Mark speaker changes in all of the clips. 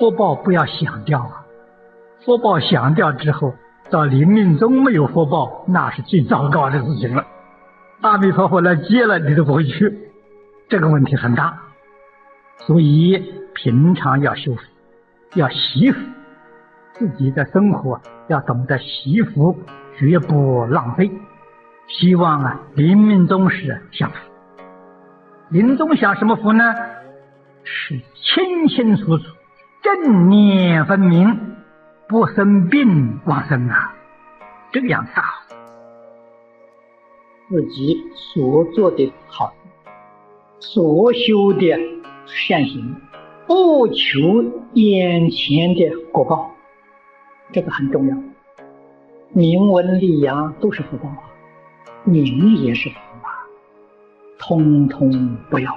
Speaker 1: 福报不要想掉啊！福报想掉之后，到临命终没有福报，那是最糟糕的事情了。阿弥陀佛来接了，你都不会去，这个问题很大。所以平常要修福，要惜福，自己的生活要懂得惜福，绝不浪费。希望啊，临命终时享福。临终享什么福呢？是清清楚楚。正念分明，不生病往生啊，这个样子好。自己所做的好，所修的善行，不求眼前的果报，这个很重要。名闻利养都是福报啊，名也是福啊，通通不要，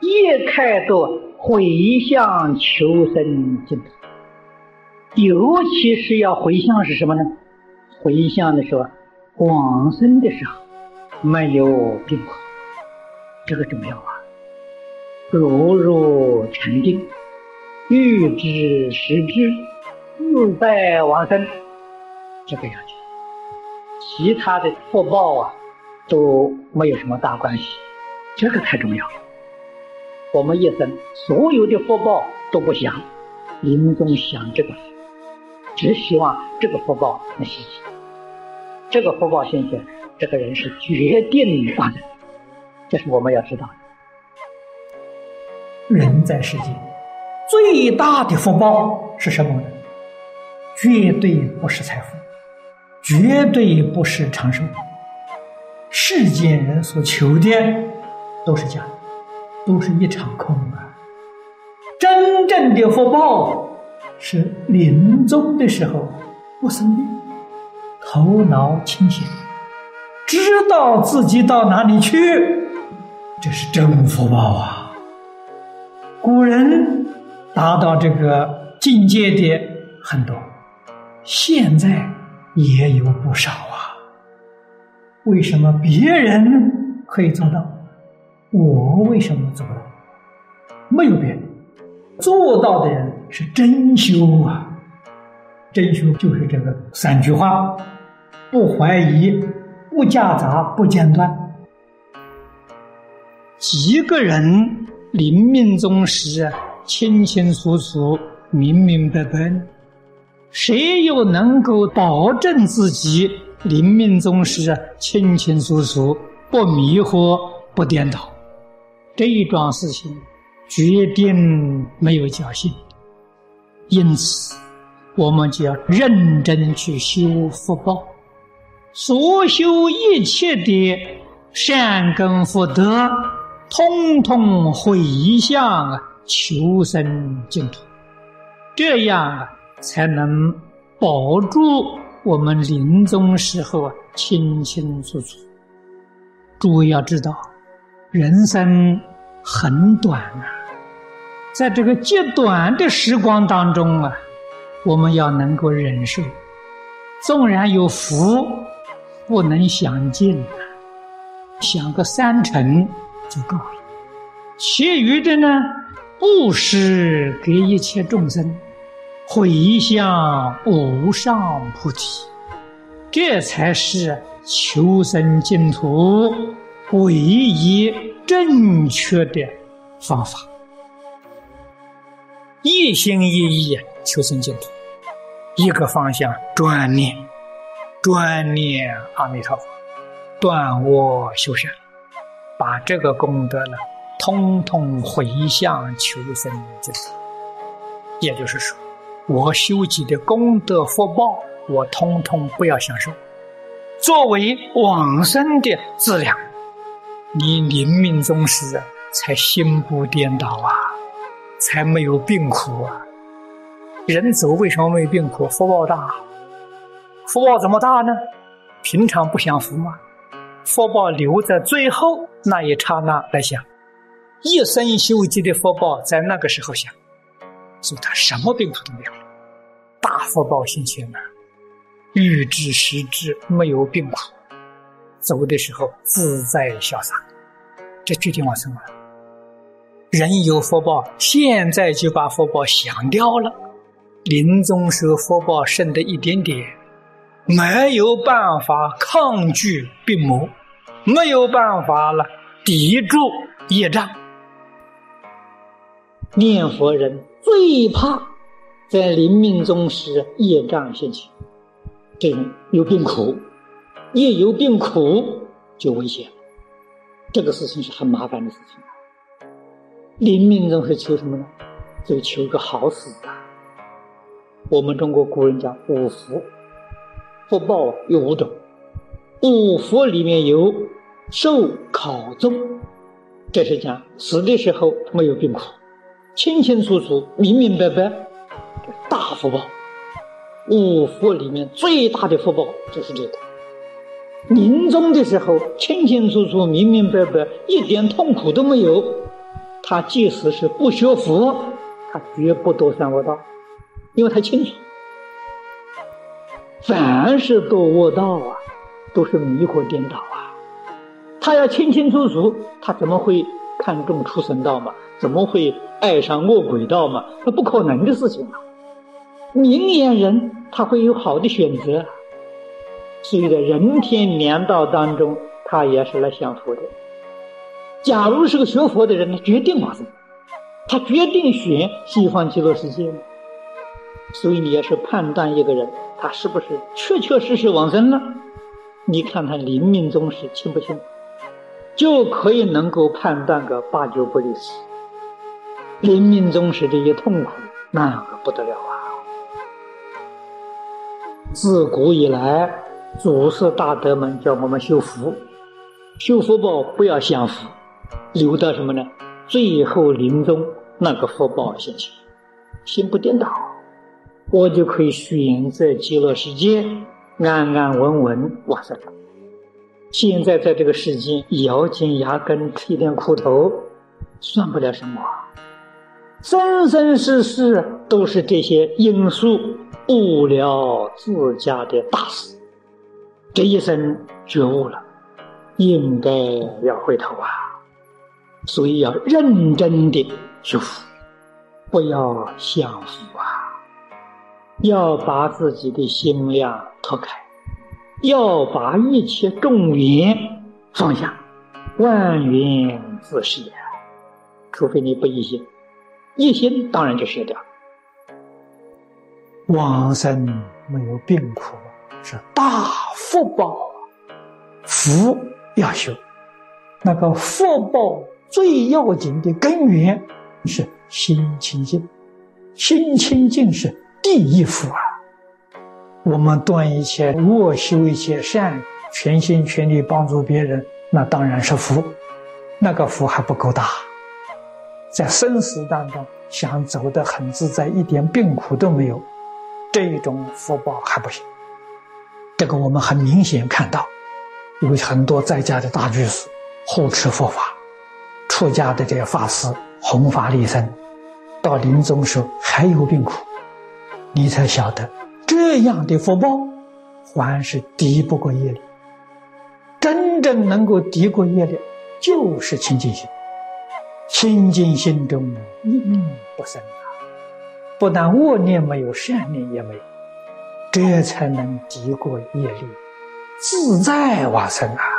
Speaker 1: 一开多。回向求生净土，尤其是要回向是什么呢？回向的时候，往生的时候没有病苦，这个重要啊。如入禅定，欲知时知，自在往生，这个要紧。其他的福报啊都没有什么大关系，这个太重要了。我们一生所有的福报都不想，临终想这个，只希望这个福报能现。这个福报现前，这个人是决定发的，这是我们要知道的。人在世间最大的福报是什么呢？绝对不是财富，绝对不是长寿。世间人所求的都是假的。都是一场空啊！真正的福报是临终的时候不生病，头脑清醒，知道自己到哪里去，这是真福报啊！古人达到这个境界的很多，现在也有不少啊。为什么别人可以做到？我为什么做不到？没有别人做到的人是真修啊！真修就是这个三句话：不怀疑，不夹杂，不间断。几个人临命终时清清楚楚、明明白白，谁又能够保证自己临命终时清清楚楚、不迷惑、不颠倒？这一桩事情决定没有侥幸，因此我们就要认真去修福报，所修一切的善根福德，通通回向啊，求生净土，这样，才能保住我们临终时候啊清清楚楚。诸位要知道。人生很短啊，在这个极短的时光当中啊，我们要能够忍受。纵然有福，不能享尽，享个三成就够了。其余的呢，布施给一切众生，回向无上菩提，这才是求生净土。唯一正确的方法，一心一意求生净土，一个方向专念，专念阿弥陀佛，断我修善，把这个功德呢，通通回向求生净土。也就是说，我修集的功德福报，我通通不要享受，作为往生的资粮。你临命终时才心不颠倒啊，才没有病苦啊。人走为什么没有病苦？福报大，福报怎么大呢？平常不享福吗？福报留在最后那一刹那来想，一生修积的福报在那个时候想，所以他什么病苦都没有，大福报心前呢，欲知时知没有病苦。走的时候自在潇洒，这决定往生了。人有福报，现在就把福报享掉了，临终时福报剩的一点点，没有办法抗拒病魔，没有办法了抵住业障。念佛人最怕在临命终时业障现起，这人有病苦，一有病苦就危险了，这个事情是很麻烦的事情。临命终是求什么呢？就求个好死啊！我们中国古人讲五福，福报有五种，五福里面有寿考中，这是讲死的时候没有病苦，清清楚楚、明明白白，大福报。五福里面最大的福报就是这个，临终的时候清清楚楚、明明白白，一点痛苦都没有。他即使是不学佛，他绝不堕三恶道，因为他清楚，凡是堕恶道啊，都是迷惑颠倒啊。他要清清楚楚，他怎么会看重畜生道嘛？怎么会爱上恶鬼道嘛？那不可能的事情啊！明眼人他会有好的选择，所以在人天两道当中，他也是来享福的。假如是个学佛的人，他决定往生，他决定选西方极乐世界。所以你要是判断一个人，他是不是确确实实往生了，你看他临命终时清不清，就可以能够判断个八九不离十。临命终时这些痛苦，那可不得了啊！自古以来，祖师大德们叫我们修福，修福报不要享福。留到什么呢？最后临终那个福报现前，心不颠倒，我就可以选择极乐世界，安安稳稳往生。现在在这个世间咬紧牙根吃一点苦头，算不了什么。生生世世都是这些因素误了自家的大事，这一生觉悟了，应该要回头啊。所以要认真的修福，不要享福啊！要把自己的心量脱开，要把一切重缘放下，万缘自是。除非你不一心，一心当然就舍掉。往生没有病苦，是大福报，福要修，那个福报。最要紧的根源是心清净，心清净是第一福啊！我们断一切恶，修一切善，全心全力帮助别人，那当然是福。那个福还不够大，在生死当中想走得很自在，一点病苦都没有，这种福报还不行。这个我们很明显看到，有很多在家的大居士护持佛法。出家的这些法师弘法利生，到临终时还有病苦，你才晓得这样的福报还是敌不过业力。真正能够敌过业力，就是清净心。清净心中一念不生啊！不但恶念没有，善念也没有，这才能敌过业力，自在往生啊！